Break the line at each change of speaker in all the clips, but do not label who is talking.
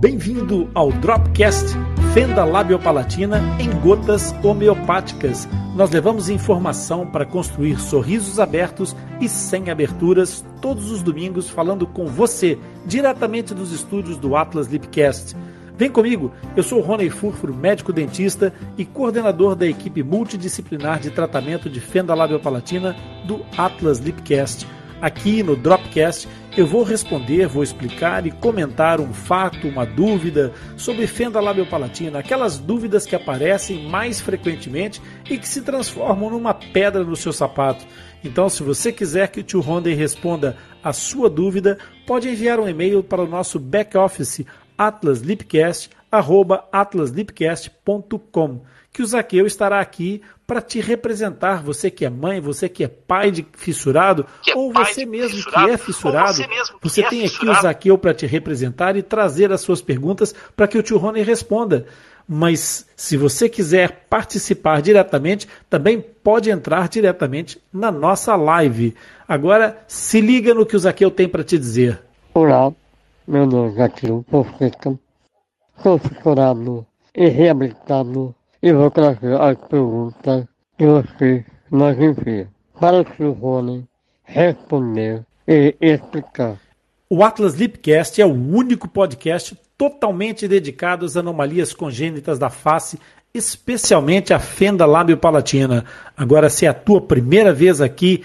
Bem-vindo ao Dropcast Fenda Labiopalatina em gotas homeopáticas. Nós levamos informação para construir sorrisos abertos e sem aberturas todos os domingos falando com você diretamente dos estúdios do Atlas Lipcast. Vem comigo, eu sou Rony Furfuro, médico dentista e coordenador da equipe multidisciplinar de tratamento de fenda labiopalatina do Atlas Lipcast. Aqui no Dropcast eu vou responder, vou explicar e comentar um fato, uma dúvida sobre fenda labiopalatina, aquelas dúvidas que aparecem mais frequentemente e que se transformam numa pedra no seu sapato. Então, se você quiser que o tio Rondem responda a sua dúvida, pode enviar um e-mail para o nosso back-office atlaslipcast.com que o Zaqueu estará aqui para te representar, você que é mãe, você que é pai de fissurado, é ou você mesmo fissurado, que é fissurado, você, você é tem fissurado. aqui o Zaqueu para te representar e trazer as suas perguntas para que o tio Rony responda. Mas se você quiser participar diretamente, também pode entrar diretamente na nossa live. Agora, se liga no que o Zaqueu tem para te dizer.
Olá, meu é Zaqueu Fonseca, sou fissurado e reabilitado e vou trazer as perguntas que você nos envia para que o Rony responder e explicar.
O Atlas Lipcast é o único podcast totalmente dedicado às anomalias congênitas da face, especialmente a fenda lábio-palatina. Agora, se é a tua primeira vez aqui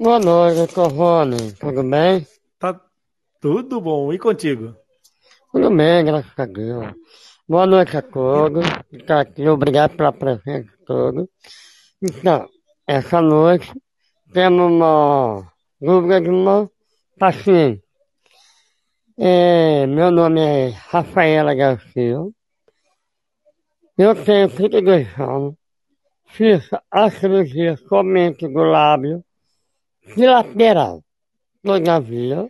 Boa noite, Corrone. Tudo bem?
Tá tudo bom. E contigo?
Tudo bem, graças a Deus. Boa noite a todos. Aqui, obrigado pela presença de todos. Então, essa noite temos uma dúvida de uma paciente. É, meu nome é Rafaela Garcia. Eu tenho 32 anos. Fiz a cirurgia somente do lábio lateral. Todavia,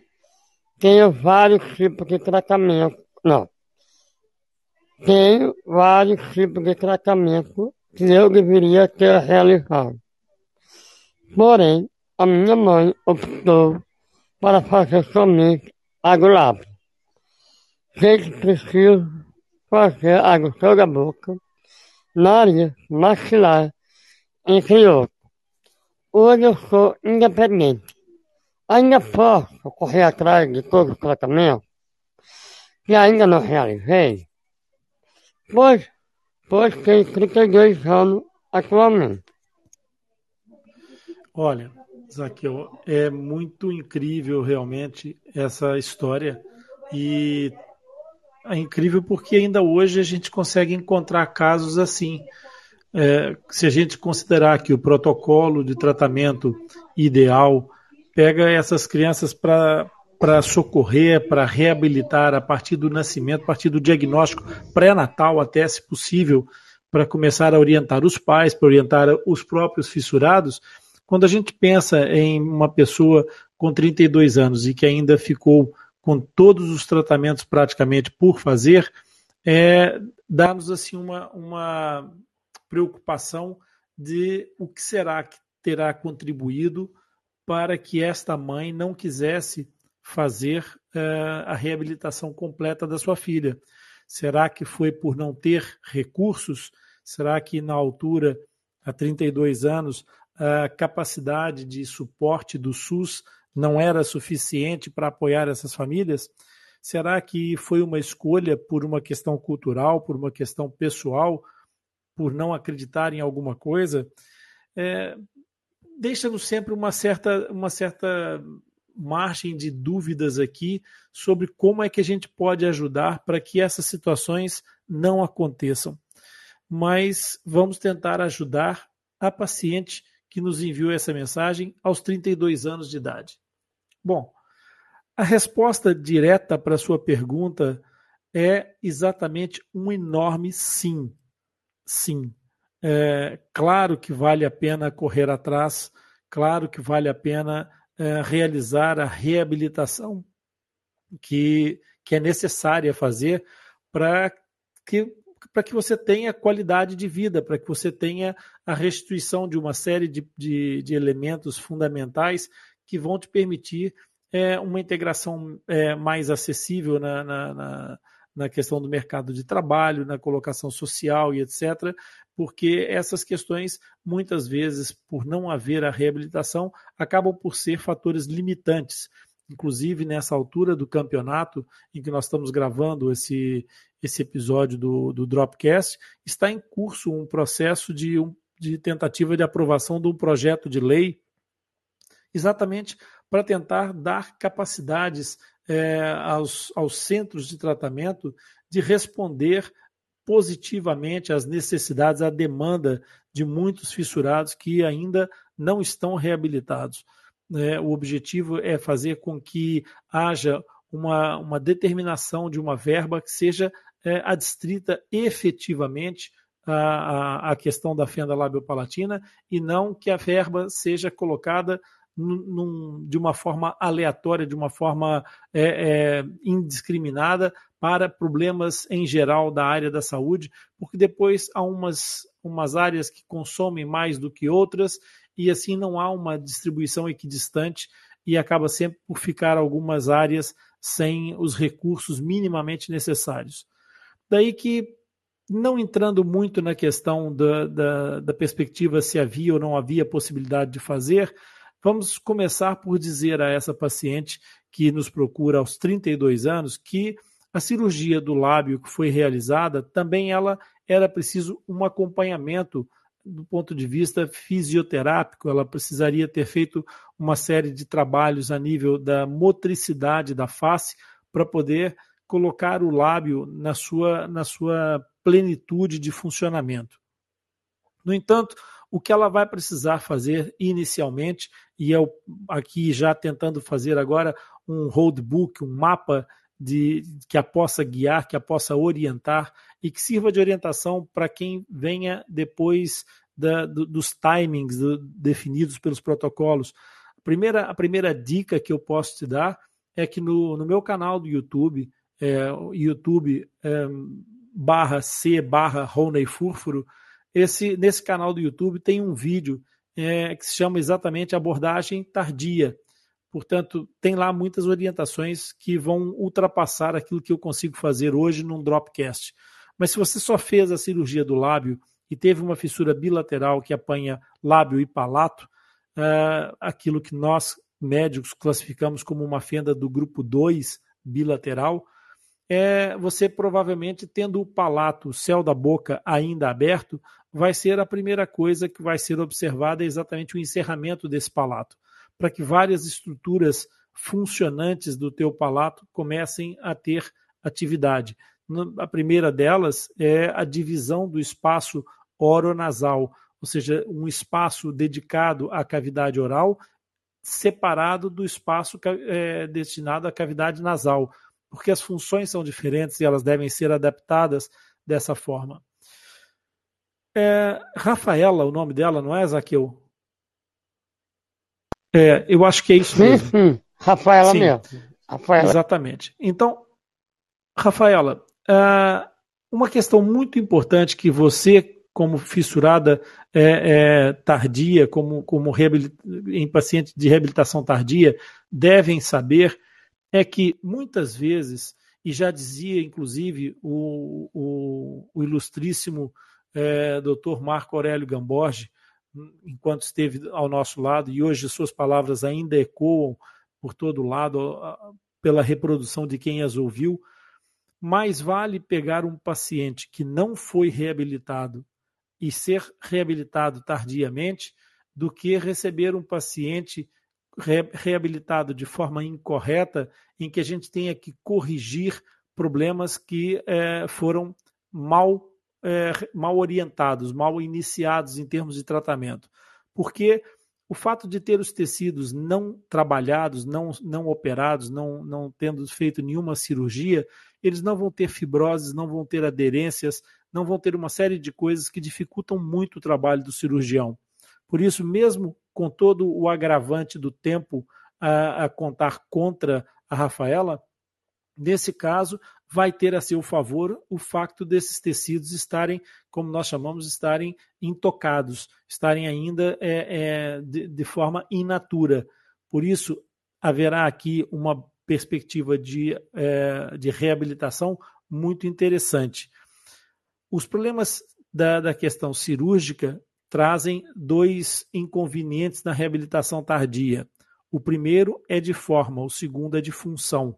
tenho vários tipos de tratamento. Não. Tenho vários tipos de tratamento que eu deveria ter realizado. Porém, a minha mãe optou para fazer somente agulábio. Sei que preciso fazer aguçou da boca, nariz, maxilar, entre outros. Hoje eu sou independente. Ainda posso correr atrás de todo o tratamento que ainda não realizei, pois, pois tenho 32 anos atualmente.
Olha, Zaqueu, é muito incrível realmente essa história e é incrível porque ainda hoje a gente consegue encontrar casos assim é, se a gente considerar que o protocolo de tratamento ideal pega essas crianças para socorrer, para reabilitar a partir do nascimento, a partir do diagnóstico pré-natal até, se possível, para começar a orientar os pais, para orientar os próprios fissurados. Quando a gente pensa em uma pessoa com 32 anos e que ainda ficou com todos os tratamentos praticamente por fazer, é, dá-nos assim uma, uma preocupação de o que será que terá contribuído para que esta mãe não quisesse fazer uh, a reabilitação completa da sua filha. Será que foi por não ter recursos? Será que na altura, há 32 anos, a capacidade de suporte do SUS não era suficiente para apoiar essas famílias? Será que foi uma escolha por uma questão cultural, por uma questão pessoal, por não acreditar em alguma coisa, é, deixa-nos sempre uma certa, uma certa margem de dúvidas aqui sobre como é que a gente pode ajudar para que essas situações não aconteçam. Mas vamos tentar ajudar a paciente que nos enviou essa mensagem aos 32 anos de idade. Bom, a resposta direta para a sua pergunta é exatamente um enorme sim. Sim. É, claro que vale a pena correr atrás, claro que vale a pena é, realizar a reabilitação que, que é necessária fazer para que para que você tenha qualidade de vida, para que você tenha a restituição de uma série de, de, de elementos fundamentais que vão te permitir é, uma integração é, mais acessível na, na, na, na, questão do mercado de trabalho, na colocação social e etc., porque essas questões, muitas vezes, por não haver a reabilitação, acabam por ser fatores limitantes. Inclusive, nessa altura do campeonato, em que nós estamos gravando esse, esse episódio do, do Dropcast, está em curso um processo de, um, de tentativa de aprovação de um projeto de lei, exatamente para tentar dar capacidades é, aos, aos centros de tratamento de responder positivamente às necessidades, à demanda de muitos fissurados que ainda não estão reabilitados. É, o objetivo é fazer com que haja uma, uma determinação de uma verba que seja é, adstrita efetivamente à, à questão da fenda labiopalatina e não que a verba seja colocada num, de uma forma aleatória, de uma forma é, é, indiscriminada para problemas em geral da área da saúde, porque depois há umas, umas áreas que consomem mais do que outras e assim não há uma distribuição equidistante e acaba sempre por ficar algumas áreas sem os recursos minimamente necessários. Daí que, não entrando muito na questão da, da, da perspectiva se havia ou não havia possibilidade de fazer, Vamos começar por dizer a essa paciente que nos procura aos 32 anos que a cirurgia do lábio que foi realizada também ela era preciso um acompanhamento do ponto de vista fisioterápico, ela precisaria ter feito uma série de trabalhos a nível da motricidade da face para poder colocar o lábio na sua, na sua plenitude de funcionamento. No entanto, o que ela vai precisar fazer inicialmente, e eu aqui já tentando fazer agora um roadbook, um mapa de, que a possa guiar, que a possa orientar e que sirva de orientação para quem venha depois da, do, dos timings do, definidos pelos protocolos. A primeira, a primeira dica que eu posso te dar é que no, no meu canal do YouTube, é, YouTube é, barra C barra Rony Fúrfuro, esse, nesse canal do YouTube tem um vídeo é, que se chama exatamente abordagem tardia. Portanto, tem lá muitas orientações que vão ultrapassar aquilo que eu consigo fazer hoje num Dropcast. Mas se você só fez a cirurgia do lábio e teve uma fissura bilateral que apanha lábio e palato, é, aquilo que nós médicos classificamos como uma fenda do grupo 2 bilateral, é você provavelmente tendo o palato, o céu da boca ainda aberto, vai ser a primeira coisa que vai ser observada é exatamente o encerramento desse palato, para que várias estruturas funcionantes do teu palato comecem a ter atividade. A primeira delas é a divisão do espaço oronasal, ou seja, um espaço dedicado à cavidade oral separado do espaço é, destinado à cavidade nasal, porque as funções são diferentes e elas devem ser adaptadas dessa forma. É, Rafaela, o nome dela, não é, Zaqueu? É, eu acho que é isso mesmo.
Sim, Rafaela Sim, mesmo. Rafaela.
Exatamente. Então, Rafaela, é, uma questão muito importante que você, como fissurada é, é, tardia, como, como em paciente de reabilitação tardia, devem saber é que muitas vezes, e já dizia inclusive o, o, o ilustríssimo é, Dr. Marco Aurélio Gamborge, enquanto esteve ao nosso lado, e hoje suas palavras ainda ecoam por todo lado pela reprodução de quem as ouviu, mais vale pegar um paciente que não foi reabilitado e ser reabilitado tardiamente do que receber um paciente reabilitado de forma incorreta, em que a gente tenha que corrigir problemas que é, foram mal, é, mal orientados, mal iniciados em termos de tratamento. porque o fato de ter os tecidos não trabalhados, não, não operados, não, não tendo feito nenhuma cirurgia, eles não vão ter fibroses, não vão ter aderências, não vão ter uma série de coisas que dificultam muito o trabalho do cirurgião. Por isso, mesmo com todo o agravante do tempo a, a contar contra a Rafaela, nesse caso, vai ter a seu favor o facto desses tecidos estarem, como nós chamamos, estarem intocados, estarem ainda é, é, de, de, forma inatura. Por isso, haverá aqui uma perspectiva de, é, de reabilitação muito interessante. Os problemas da, da questão cirúrgica trazem dois inconvenientes na reabilitação tardia. O primeiro é de forma, o segundo é de função.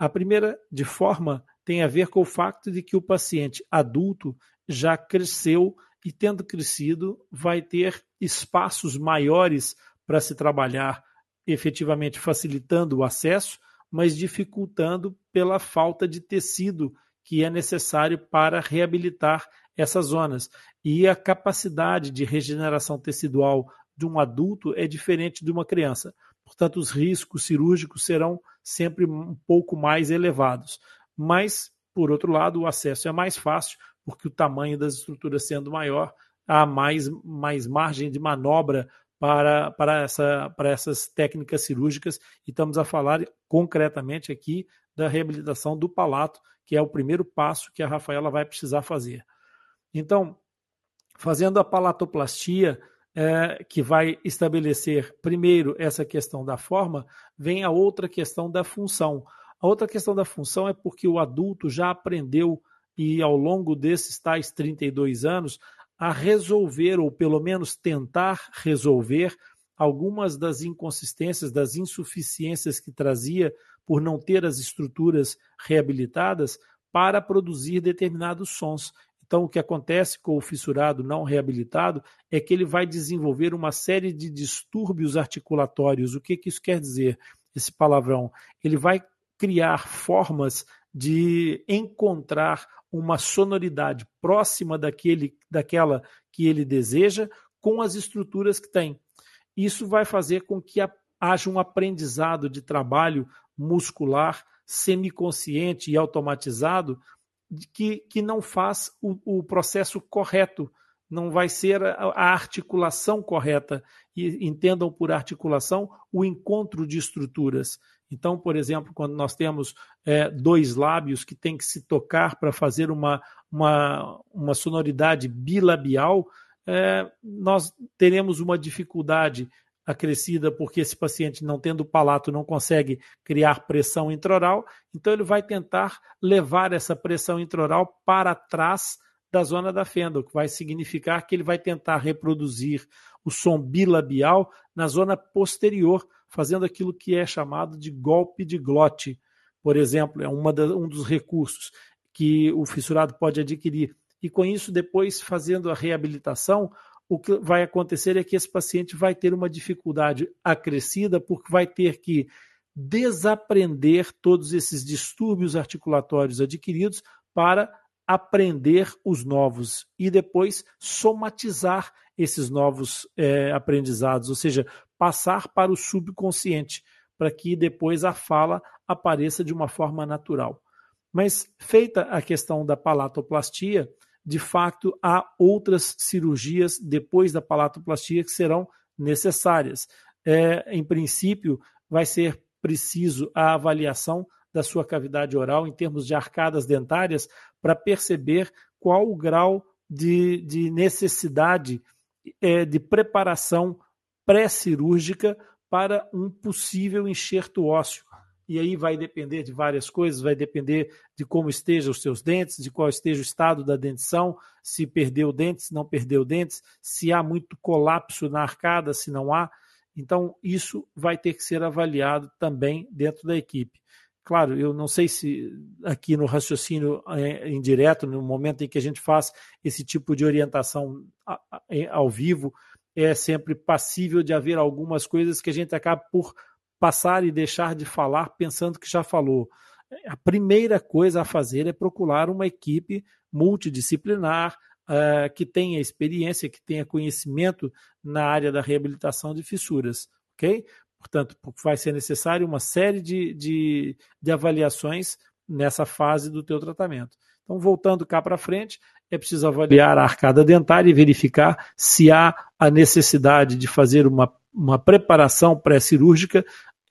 A primeira, de forma, tem a ver com o fato de que o paciente adulto já cresceu e, tendo crescido, vai ter espaços maiores para se trabalhar, efetivamente facilitando o acesso, mas dificultando pela falta de tecido que é necessário para reabilitar essas zonas. E a capacidade de regeneração tecidual de um adulto é diferente de uma criança portanto, os riscos cirúrgicos serão sempre um pouco mais elevados. Mas, por outro lado, o acesso é mais fácil, porque o tamanho das estruturas sendo maior, há mais, mais margem de manobra para, para, essa, para essas técnicas cirúrgicas, e estamos a falar concretamente aqui da reabilitação do palato, que é o primeiro passo que a Rafaela vai precisar fazer. Então, fazendo a palatoplastia, é, que vai estabelecer primeiro essa questão da forma, vem a outra questão da função. A outra questão da função é porque o adulto já aprendeu, e ao longo desses tais 32 anos, a resolver, ou pelo menos tentar resolver, algumas das inconsistências, das insuficiências que trazia por não ter as estruturas reabilitadas para produzir determinados sons. Então, o que acontece com o fissurado não reabilitado é que ele vai desenvolver uma série de distúrbios articulatórios. O que, que isso quer dizer, esse palavrão? Ele vai criar formas de encontrar uma sonoridade próxima daquele, daquela que ele deseja com as estruturas que tem. Isso vai fazer com que haja um aprendizado de trabalho muscular semiconsciente e automatizado que, que não faz o, o processo correto, não vai ser a, a, articulação correta. E entendam por articulação o encontro de estruturas. Então, por exemplo, quando nós temos é, dois lábios que têm que se tocar para fazer uma, uma, uma sonoridade bilabial, é, nós teremos uma dificuldade acrescida porque esse paciente, não tendo palato, não consegue criar pressão intraoral, então ele vai tentar levar essa pressão intraoral para trás da zona da fenda, o que vai significar que ele vai tentar reproduzir o som bilabial na zona posterior, fazendo aquilo que é chamado de golpe de glote. Por exemplo, é uma da, um dos recursos que o fissurado pode adquirir. E com isso, depois, fazendo a reabilitação, o que vai acontecer é que esse paciente vai ter uma dificuldade acrescida, porque vai ter que desaprender todos esses distúrbios articulatórios adquiridos para aprender os novos e depois somatizar esses novos é, aprendizados, ou seja, passar para o subconsciente, para que depois a fala apareça de uma forma natural. Mas feita a questão da palatoplastia, de fato há outras cirurgias depois da palatoplastia que serão necessárias. É, em princípio, vai ser preciso a avaliação da sua cavidade oral em termos de arcadas dentárias para perceber qual o grau de, de necessidade é, de preparação pré-cirúrgica para um possível enxerto ósseo e aí vai depender de várias coisas, vai depender de como estejam os seus dentes, de qual esteja o estado da dentição, se perdeu dentes, se não perdeu dentes, se há muito colapso na arcada, se não há. Então, isso vai ter que ser avaliado também dentro da equipe. Claro, eu não sei se aqui no raciocínio é, indireto, no momento em que a gente faz esse tipo de orientação ao vivo, é sempre passível de haver algumas coisas que a gente acaba por passar e deixar de falar pensando que já falou. A primeira coisa a fazer é procurar uma equipe multidisciplinar, uh, que tenha experiência, que tenha conhecimento na área da reabilitação de fissuras, ok? Portanto, vai ser necessário uma série de, de, de avaliações nessa fase do teu tratamento. Então, voltando cá para frente, é preciso avaliar a arcada dentária e verificar se há a necessidade de fazer uma, uma preparação pré-cirúrgica.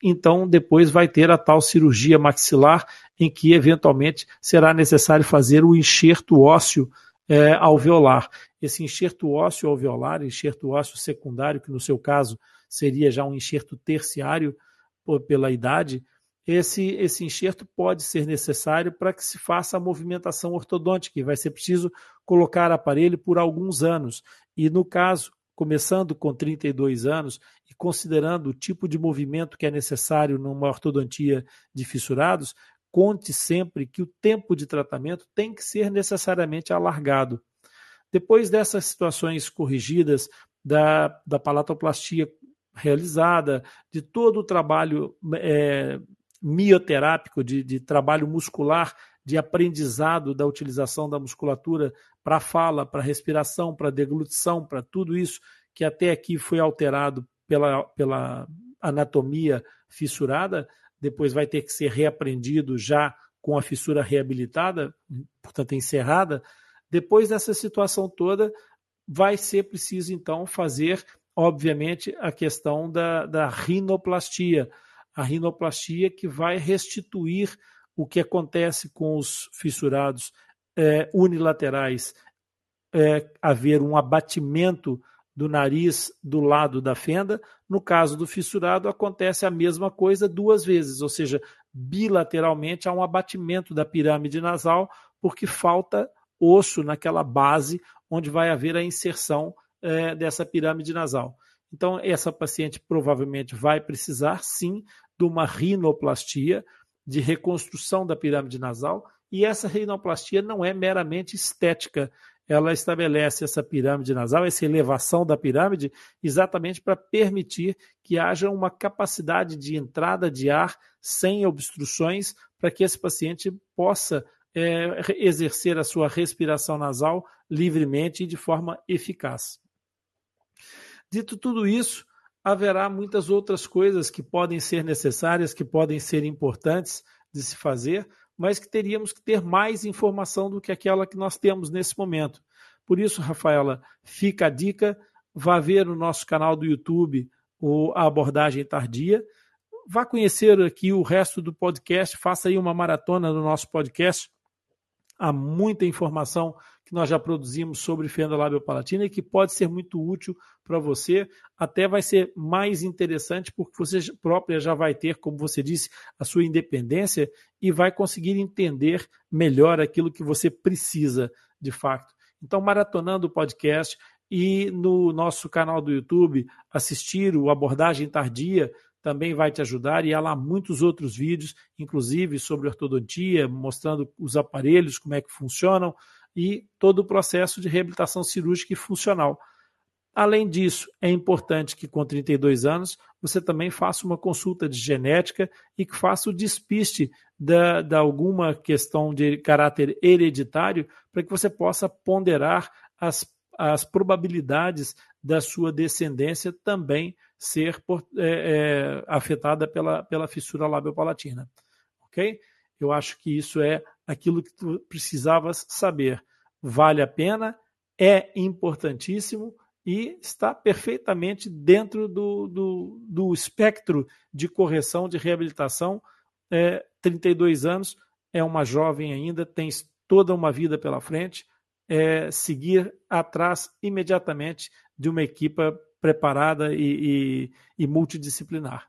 Então, depois vai ter a tal cirurgia maxilar, em que eventualmente será necessário fazer o enxerto ósseo é, alveolar. Esse enxerto ósseo alveolar, enxerto ósseo secundário, que no seu caso seria já um enxerto terciário pela idade, esse, esse enxerto pode ser necessário para que se faça a movimentação ortodôntica e vai ser preciso colocar aparelho por alguns anos. E no caso, começando com 32 anos e considerando o tipo de movimento que é necessário numa ortodontia de fissurados, conte sempre que o tempo de tratamento tem que ser necessariamente alargado. Depois dessas situações corrigidas da, da palatoplastia realizada, de todo o trabalho é, mioterápico, de, de trabalho muscular, de aprendizado da utilização da musculatura para fala, para respiração, para deglutição, para tudo isso que até aqui foi alterado pela, pela anatomia fissurada, depois vai ter que ser reaprendido já com a fissura reabilitada, portanto encerrada. Depois dessa situação toda, vai ser preciso então fazer, obviamente, a questão da, da rinoplastia a rinoplastia que vai restituir o que acontece com os fissurados é, unilaterais, é, haver um abatimento do nariz do lado da fenda. No caso do fissurado, acontece a mesma coisa duas vezes, ou seja, bilateralmente há um abatimento da pirâmide nasal, porque falta osso naquela base onde vai haver a inserção é, dessa pirâmide nasal. Então, essa paciente provavelmente vai precisar, sim, de uma rinoplastia, de reconstrução da pirâmide nasal, e essa rinoplastia não é meramente estética, ela estabelece essa pirâmide nasal, essa elevação da pirâmide, exatamente para permitir que haja uma capacidade de entrada de ar sem obstruções, para que esse paciente possa é, exercer a sua respiração nasal livremente e de forma eficaz. Dito tudo isso, haverá muitas outras coisas que podem ser necessárias, que podem ser importantes de se fazer, mas que teríamos que ter mais informação do que aquela que nós temos nesse momento. Por isso, Rafaela, fica a dica, vá ver no nosso canal do YouTube a abordagem tardia, vá conhecer aqui o resto do podcast, faça aí uma maratona no nosso podcast. Há muita informação que nós já produzimos sobre fenda labiopalatina e que pode ser muito útil para você. Até vai ser mais interessante porque você própria já vai ter, como você disse, a sua independência e vai conseguir entender melhor aquilo que você precisa de fato. Então, maratonando o podcast e no nosso canal do YouTube, assistir o Abordagem Tardia também vai te ajudar e há lá muitos outros vídeos, inclusive sobre ortodontia, mostrando os aparelhos, como é que funcionam, e todo o processo de reabilitação cirúrgica e funcional. Além disso, é importante que com 32 anos você também faça uma consulta de genética e que faça o despiste da, da alguma questão de caráter hereditário para que você possa ponderar as, as probabilidades da sua descendência também ser por, é, é, afetada pela, pela fissura labiopalatina. Ok? Eu acho que isso é aquilo que tu precisavas saber. Vale a pena, é importantíssimo e está perfeitamente dentro do, do, do espectro de correção, de reabilitação. É, 32 anos, é uma jovem ainda, tem toda uma vida pela frente. É, seguir atrás imediatamente de uma equipa preparada e, e, e multidisciplinar.